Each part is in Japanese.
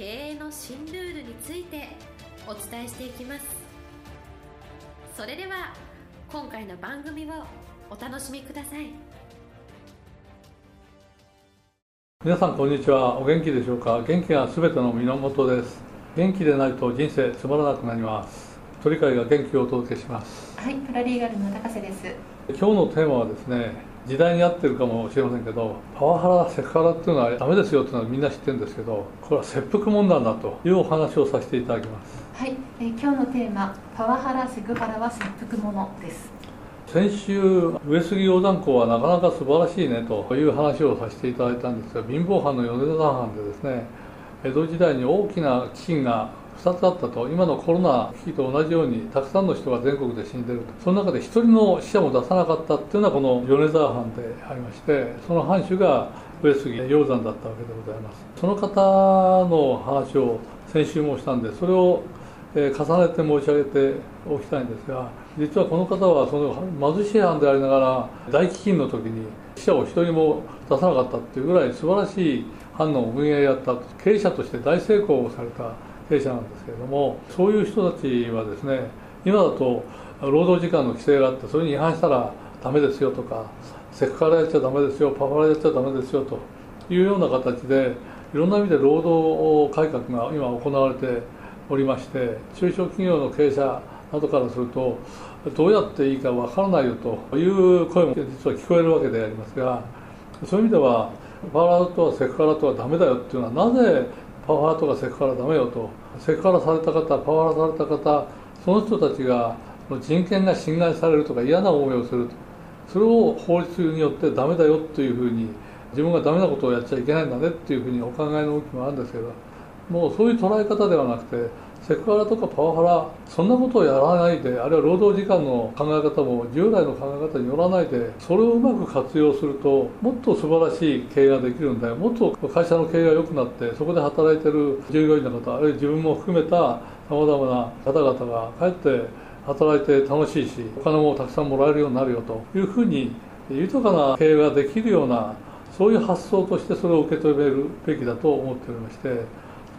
経営の新ルールについてお伝えしていきます。それでは今回の番組をお楽しみください。皆さんこんにちは。お元気でしょうか？元気がすべての源です。元気でないと人生つまらなくなります。鳥飼が元気をお届けします。はいパラリーガルの高瀬です。今日のテーマはですね時代に合ってるかもしれませんけどパワハラセクハラっていうのはダメですよっていうのはみんな知ってるんですけどこれは切腹問題だというお話をさせていただきます。はい、えー、今日のテーマパワハラセクハラは切腹ものです。先週上杉鷹山校はなかなか素晴らしいねという話をさせていただいたんですが貧乏藩の米沢藩でですね江戸時代に大きな飢饉が2つあったと今のコロナ危機と同じようにたくさんの人が全国で死んでると。その中で1人の死者も出さなかったっていうのはこの米沢藩でありましてその藩主が上杉鷹山だったわけでございます。その方の話を先週もしたんでそれを重ねて申し上げておきたいんですが実はこの方はその貧しい藩でありながら大飢饉の時に死者を1人も出さなかったっていうぐらい素晴らしい藩の運営やった経営者として大成功をされた弊社なんですけれどもそういう人たちはですね今だと労働時間の規制があってそれに違反したらダメですよとかセクハラやっちゃダメですよパワハラやっちゃダメですよというような形でいろんな意味で労働改革が今行われておりまして中小企業の経営者などからするとどうやっていいかわからないよという声も実は聞こえるわけでありますがそういう意味ではパワハラとはセクハラとはダメだよっていうのはなぜパワハラとかセクハラダメよとセクハラされた方パワハラされた方その人たちが人権が侵害されるとか嫌な思いをすると。それを法律によってダメだよというふうに自分がダメなことをやっちゃいけないんだねっていうふうにお考えの動きもあるんですけどもうそういう捉え方ではなくてセクハラとかパワハラそんなことをやらないであるいは労働時間の考え方も従来の考え方によらないでそれをうまく活用するともっと素晴らしい経営ができるんだよもっと会社の経営が良くなってそこで働いてる従業員の方あるいは自分も含めたさまざまな方々がかえって働いて楽しいしお金もたくさんもらえるようになるよというふうに豊かな経営ができるようなそういう発想としてそれを受け止めるべきだと思っておりまして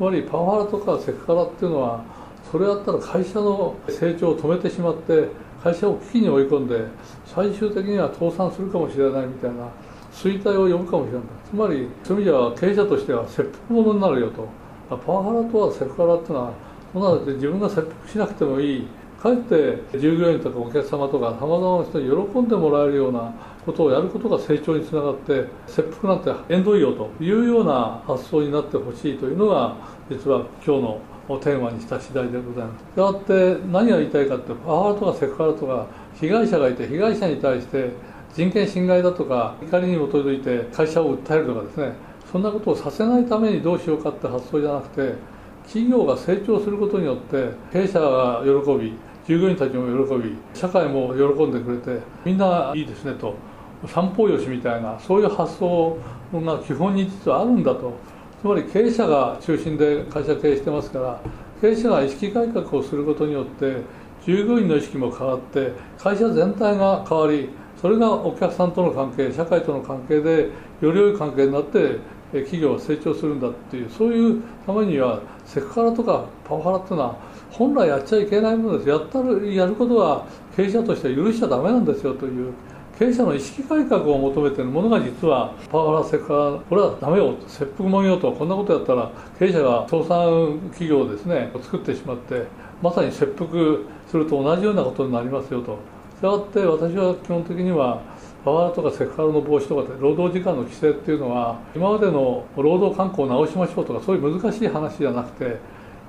つまりパワハラとかセクハラっていうのはそれやったら会社の成長を止めてしまって会社を危機に追い込んで最終的には倒産するかもしれないみたいな衰退を呼ぶかもしれない。つまりそういう意味では経営者としては切腹者になるよと。パワハラとはセクハラっていうのはそんなで自分が切腹しなくてもいい。かえって従業員とかお客様とかさまざまな人に喜んでもらえるようなことをやることが成長につながって切腹なんて縁遠いよというような発想になってほしいというのが実は今日のテーマにした次第でございます。したがって何が言いたいかってパワハラとかセクハラとか被害者がいて被害者に対して人権侵害だとか怒りに基づいて会社を訴えるとかですねそんなことをさせないためにどうしようかって発想じゃなくて企業が成長することによって経営者が喜び従業員たちも喜び社会も喜んでくれてみんないいですねと。三方よしみたいなそういう発想が基本に実はあるんだと。つまり経営者が中心で会社経営してますから経営者が意識改革をすることによって従業員の意識も変わって会社全体が変わりそれがお客さんとの関係社会との関係でより良い関係になって企業は成長するんだっていうそういうためにはセクハラとかパワハラっていうのは本来やっちゃいけないものです。やったるやることは経営者として許しちゃダメなんですよという経営者の意識改革を求めてるものが実はパワハラセクハラこれはダメよ切腹もんよとこんなことやったら経営者が倒産企業をですね作ってしまってまさに切腹すると同じようなことになりますよと。したがって私は基本的にはパワハラとかセクハラの防止とか労働時間の規制っていうのは今までの労働慣行を直しましょうとかそういう難しい話じゃなくて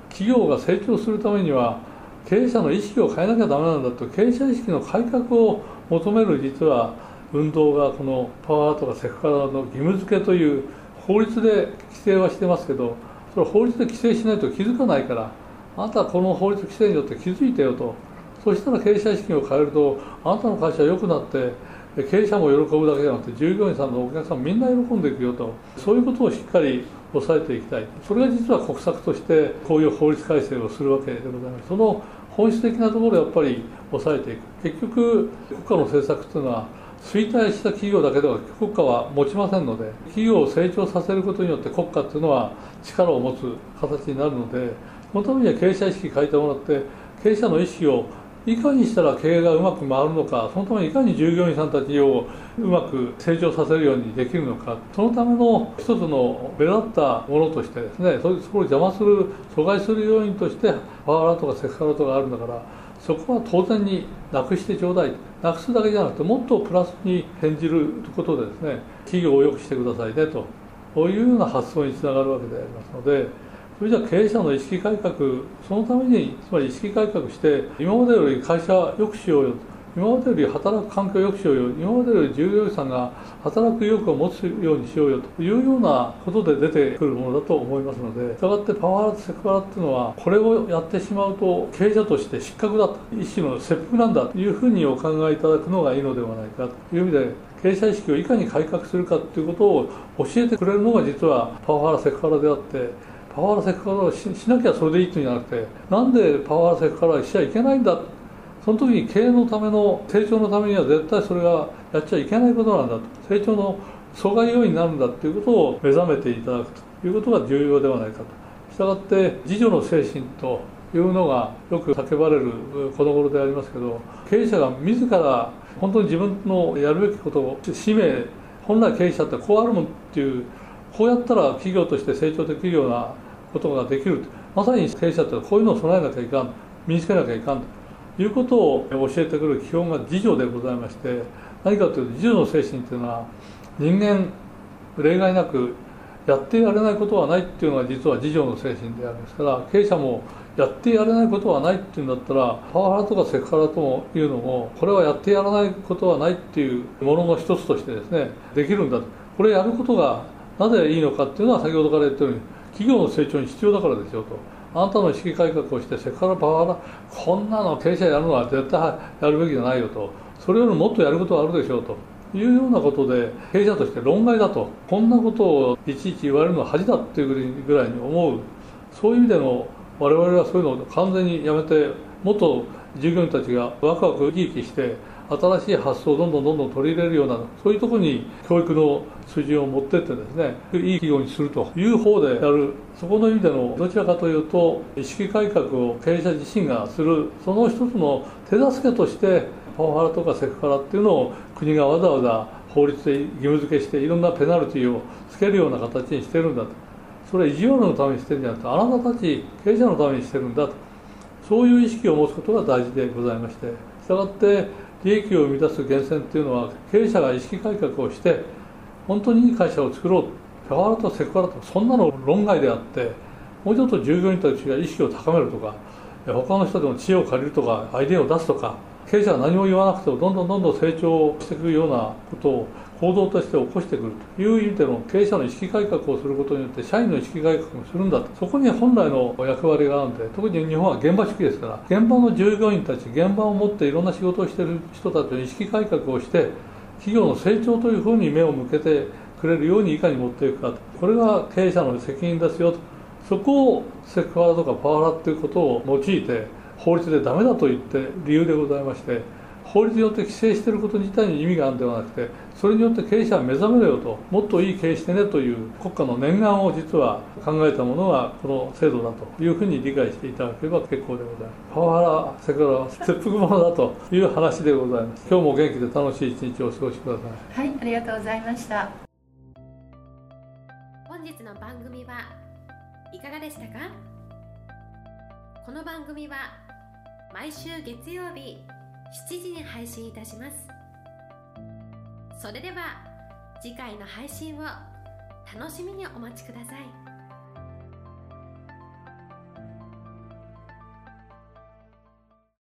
企業が成長するためには経営者の意識を変えなきゃダメなんだと経営者意識の改革を求める実は運動がこのパワーとかセクハラの義務付けという法律で規制はしてますけどそれ法律で規制しないと気づかないからあなたはこの法律規制によって気づいてよと。そしたら経営者資金を変えるとあなたの会社は良くなって経営者も喜ぶだけじゃなくて従業員さんのお客さんみんな喜んでいくよと。そういうことをしっかり抑えていきたい。それが実は国策としてこういう法律改正をするわけでございます。その本質的なところをやっぱり抑えていく。結局国家の政策というのは衰退した企業だけでは国家は持ちませんので企業を成長させることによって国家っていうのは力を持つ形になるのでそのためには経営者意識変えてもらって経営者の意識をいかにしたら経営がうまく回るのかそのためにいかに従業員さんたちをうまく成長させるようにできるのかそのための一つの目立ったものとしてですねそれを邪魔する阻害する要因としてパワハラとかセクハラとかあるんだからそこは当然になくしてちょうだい。なくすだけじゃなくてもっとプラスに転じることでですね企業を良くしてくださいねというような発想につながるわけでありますのでそれじゃ経営者の意識改革そのためにつまり意識改革して今までより会社良くしようよ今までより働く環境を良くしようよ今までより従業員さんが働く意欲を持つようにしようよというようなことで出てくるものだと思いますのでしたがってパワーラとセクハラっていうのはこれをやってしまうと経営者として失格だと一種の切腹なんだというふうにお考えいただくのがいいのではないかという意味で経営者意識をいかに改革するかということを教えてくれるのが実はパワハラセクハラであってパワハラセクハラをしなきゃそれでいいっていうんじゃなくてなんでパワハラセクハラしちゃいけないんだ？その時に経営のための成長のためには絶対それがやっちゃいけないことなんだと。成長の阻害要因になるんだということを目覚めていただくということが重要ではないかと。したがって自助の精神というのがよく叫ばれるこの頃でありますけど経営者が自ら本当に自分のやるべきことを使命本来経営者ってこうあるもんっていうこうやったら企業として成長できるようなことができるまさに経営者ってこういうのを備えなきゃいかん。身につけなきゃいかんということを教えてくる基本が自助でございまして何かというと自助の精神っていうのは人間例外なくやってやれないことはないっていうのが実は自助の精神である。んですから経営者もやってやれないことはないっていうんだったらパワハラとかセクハラというのもこれはやってやらないことはないっていうものの一つとしてですねできるんだこれやることがなぜいいのかっていうのは先ほどから言ったように企業の成長に必要だからですよと。あなたの意識改革をしてセクハラパワハラこんなの経営者やるのは絶対やるべきじゃないよと。それよりもっとやることはあるでしょうというようなことで経営者として論外だと。こんなことをいちいち言われるのは恥だっていうぐらいに思う。そういう意味での我々はそういうのを完全にやめてもっと従業員たちがワクワク生き生きして新しい発想をどんどんどんどん取り入れるようなそういうところに教育の水準を持ってってですねいい企業にするという方でやるそこの意味でのどちらかというと意識改革を経営者自身がするその一つの手助けとしてパワハラとかセクハラっていうのを国がわざわざ法律で義務付けしていろんなペナルティをつけるような形にしてるんだと。それは意地悪のためにしてるんじゃなくてあなたたち経営者のためにしてるんだと。そういう意識を持つことが大事でございまして。したがって利益を生み出す源泉というのは経営者が意識改革をして本当にいい会社を作ろうパワハラとセクハラとそんなの論外であってもうちょっと従業員たちが意識を高めるとか他の人でも知恵を借りるとかアイデアを出すとか経営者は何も言わなくてもどんどんどんどん成長していくようなことを行動として起こしてくるという意味での経営者の意識改革をすることによって社員の意識改革もするんだと。そこに本来の役割があるんで特に日本は現場主義ですから現場の従業員たち現場を持っていろんな仕事をしている人たちの意識改革をして企業の成長というふうに目を向けてくれるようにいかに持っていくかと。これが経営者の責任ですよと。そこをセクハラとかパワハラということを用いて法律でダメだと言って理由でございまして法律によって規制していること自体に意味があるんではなくてそれによって経営者は目覚めろよともっといい経営してねという国家の念願を実は考えたものがこの制度だというふうに理解していただければ結構でございます。パワハラセクハラは切腹者だという話でございます。今日も元気で楽しい一日をお過ごしください。はいありがとうございました。本日の番組はいかがでしたか？この番組は毎週月曜日7時に配信いたします。それでは次回の配信を楽しみにお待ちください。